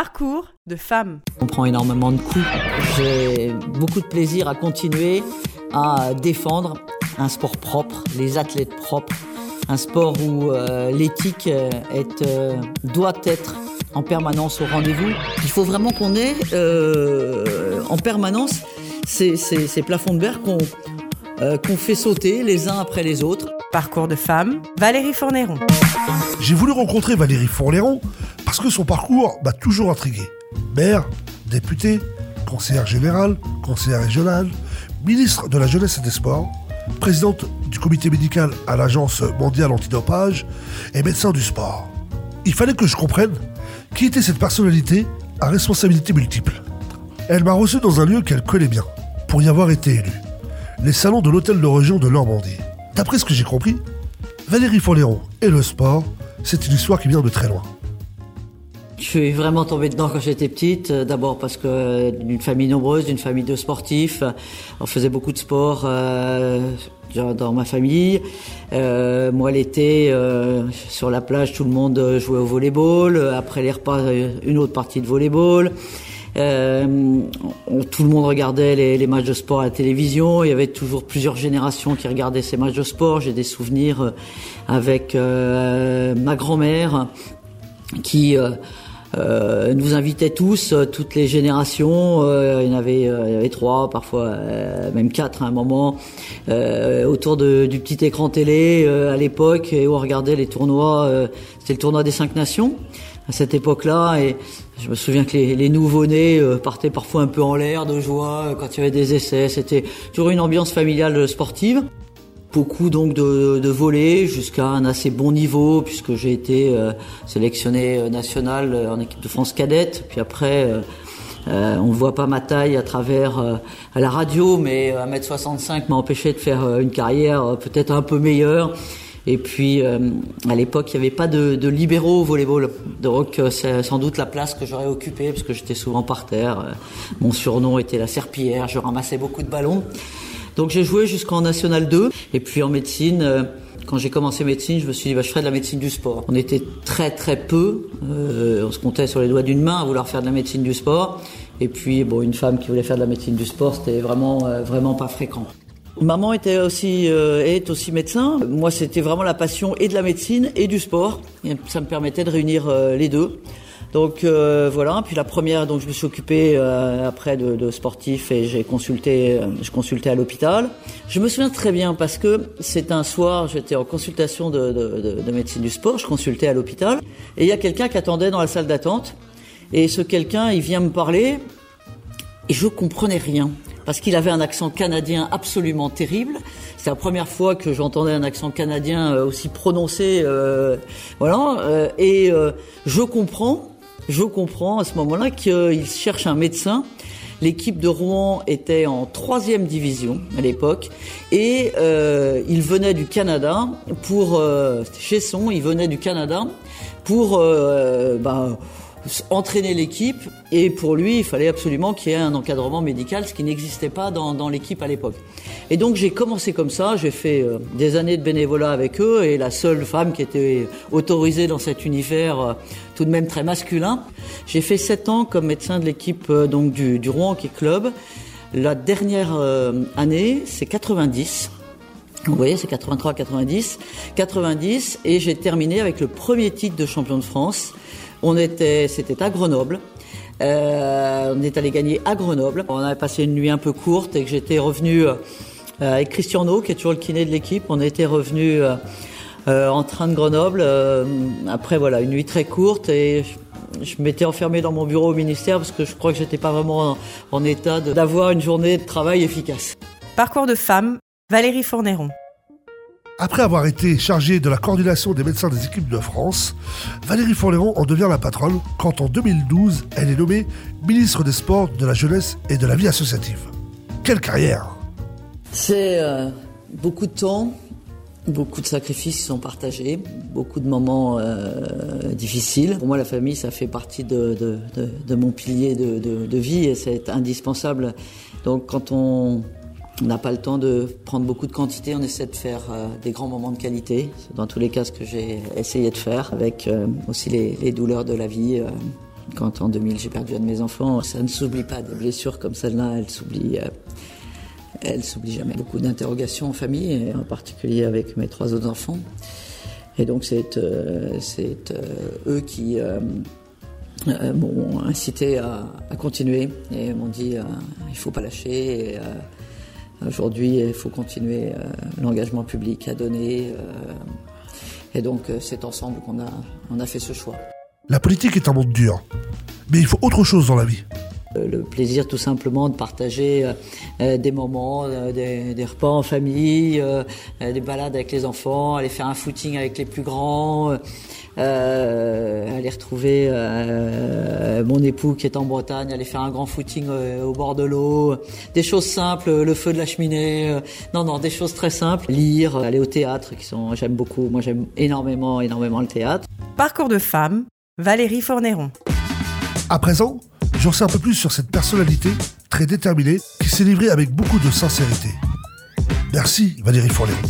Parcours de femme. On prend énormément de coups. J'ai beaucoup de plaisir à continuer à défendre un sport propre, les athlètes propres, un sport où euh, l'éthique euh, est, euh, doit être en permanence au rendez-vous. Il faut vraiment qu'on ait en permanence ces, ces, plafonds de verre qu'on fait sauter les uns après les autres. Parcours de femme, Valérie Fournéron. J'ai voulu rencontrer Valérie Fournéron parce que son parcours m'a toujours intrigué. Maire, député, conseillère générale, conseillère régionale, ministre de la Jeunesse et des Sports, présidente du comité médical à l'Agence mondiale antidopage et médecin du sport. Il fallait que je comprenne qui était cette personnalité à responsabilité multiple. Elle m'a reçu dans un lieu qu'elle connaît bien, pour y avoir été élue, les salons de l'hôtel de région de Normandie. D'après ce que j'ai compris, Valérie Foléron et le sport, c'est une histoire qui vient de très loin. Je suis vraiment tombée dedans quand j'étais petite. Euh, d'abord parce que euh, d'une famille nombreuse, d'une famille de sportifs, on faisait beaucoup de sport euh, dans ma famille. Euh, moi, l'été, euh, sur la plage, tout le monde jouait au volleyball. Après les repas, une autre partie de volleyball. Euh, tout le monde regardait les, les, matchs de sport à la télévision. Il y avait toujours plusieurs générations qui regardaient ces matchs de sport. J'ai des souvenirs avec ma grand-mère qui euh, nous invitait tous, euh, toutes les générations. Euh, il, y en avait, il y avait trois, parfois même quatre à un moment, autour de, du petit écran télé à l'époque, et où on regardait les tournois. C'était le tournoi des cinq nations à cette époque-là, et je me souviens que les, les nouveaux-nés partaient parfois un peu en l'air de joie quand il y avait des essais. C'était toujours une ambiance familiale sportive. Beaucoup donc de, de jusqu'à un assez bon niveau puisque j'ai été euh, sélectionné euh, national euh, en équipe de France cadette. Puis après, euh, on ne voit pas ma taille à travers à la radio, mais 1m65 m'a empêché de faire une carrière peut-être un peu meilleure. Et puis, à l'époque, il n'y avait pas de, de, libéraux au volleyball. Donc, c'est sans doute la place que j'aurais occupée, parce que j'étais souvent par terre. Mon surnom était la serpillière, je ramassais beaucoup de ballons. Donc j'ai joué jusqu'en National 2. Et puis en médecine, euh, quand j'ai commencé médecine, je me suis dit, bah, je ferai de la médecine du sport. On était très très peu, euh, on se comptait sur les doigts d'une main à vouloir faire de la médecine du sport. Et puis, bon, une femme qui voulait faire de la médecine du sport, c'était vraiment, euh, vraiment pas fréquent. Maman était aussi, est aussi médecin. Moi, c'était vraiment la passion et de la médecine et du sport. Ça me permettait de réunir les deux. Donc euh, voilà. Puis la première, donc je me suis occupé euh, après de, de sportifs et j'ai consulté, euh, je consultais à l'hôpital. Je me souviens très bien parce que c'est un soir, j'étais en consultation de, de, de, médecine du sport, je consultais à l'hôpital et il y a quelqu'un qui attendait dans la salle d'attente et ce quelqu'un, il vient me parler et je comprenais rien parce qu'il avait un accent canadien absolument terrible. C'est la première fois que j'entendais un accent canadien aussi prononcé, euh, voilà. et je comprends je comprends à ce moment-là qu'il cherche un médecin. L'équipe de Rouen était en troisième division à l'époque et euh, il venait du Canada pour euh, chez son, il venait du Canada pour euh, bah, entraîner l'équipe et pour lui il fallait absolument qu'il y ait un encadrement médical, ce qui n'existait pas dans, l'équipe à l'époque. Et donc j'ai commencé comme ça, j'ai fait euh, des années de bénévolat avec eux et la seule femme qui était autorisée dans cet univers euh, tout de même très masculin. J'ai fait sept ans comme médecin de l'équipe euh, donc du, Rouen Hockey Club. La dernière année, c'est 90. Vous voyez, c'est 83, 90, 90, et j'ai terminé avec le premier titre de champion de France. On était, c'était à Grenoble. Euh, on est allé gagner à Grenoble. On avait passé une nuit un peu courte et que j'étais revenu euh, avec Christian qui est toujours le kiné de l'équipe. On était revenu euh, euh, en train de Grenoble. après, voilà, une nuit très courte et je, m'étais enfermé dans mon bureau au ministère parce que je crois que j'étais pas vraiment en, en état d'avoir une journée de travail efficace. Parcours de femme, Valérie Fournéron. Après avoir été chargée de la coordination des médecins des équipes de France, Valérie Fournéron en devient la patronne quand en 2012, elle est nommée ministre des Sports, de la Jeunesse et de la Vie associative. Quelle carrière c'est euh, beaucoup de temps, beaucoup de sacrifices qui sont partagés, beaucoup de moments euh, difficiles. Pour moi, la famille, ça fait partie de, de, de, de mon pilier de, vie et c'est indispensable. Donc, quand on n'a pas le temps de prendre beaucoup de quantité, on essaie de faire euh, des grands moments de qualité. C'est dans tous les cas ce que j'ai essayé de faire, avec euh, aussi les, douleurs de la vie. quand en 2000 j'ai perdu un de mes enfants. Ça ne s'oublie pas, des blessures comme celle-là, elles s'oublient. Euh, elles s'oublient jamais. Beaucoup d'interrogations en famille, en particulier avec mes trois autres enfants. Et donc c'est euh, eux qui m'ont incité à, continuer et m'ont dit il faut pas lâcher. Aujourd'hui, il faut continuer l'engagement public à donner. et donc, c'est ensemble qu'on a, on a fait ce choix. La politique est un monde dur, mais il faut autre chose dans la vie. Euh, le plaisir tout simplement de partager euh, euh, des moments, des, repas en famille, des balades avec les enfants, aller faire un footing avec les plus grands, aller retrouver mon époux qui est en Bretagne, aller faire un grand footing au bord de l'eau, des choses simples, le feu de la cheminée, non non, des choses très simples, lire, aller au théâtre qui sont j'aime beaucoup, moi j'aime énormément énormément le théâtre. Parcours de femme, Valérie Fournéron. À présent, j'en sais un peu plus sur cette personnalité très déterminée qui s'est livrée avec beaucoup de sincérité. Merci Valérie Fournéron.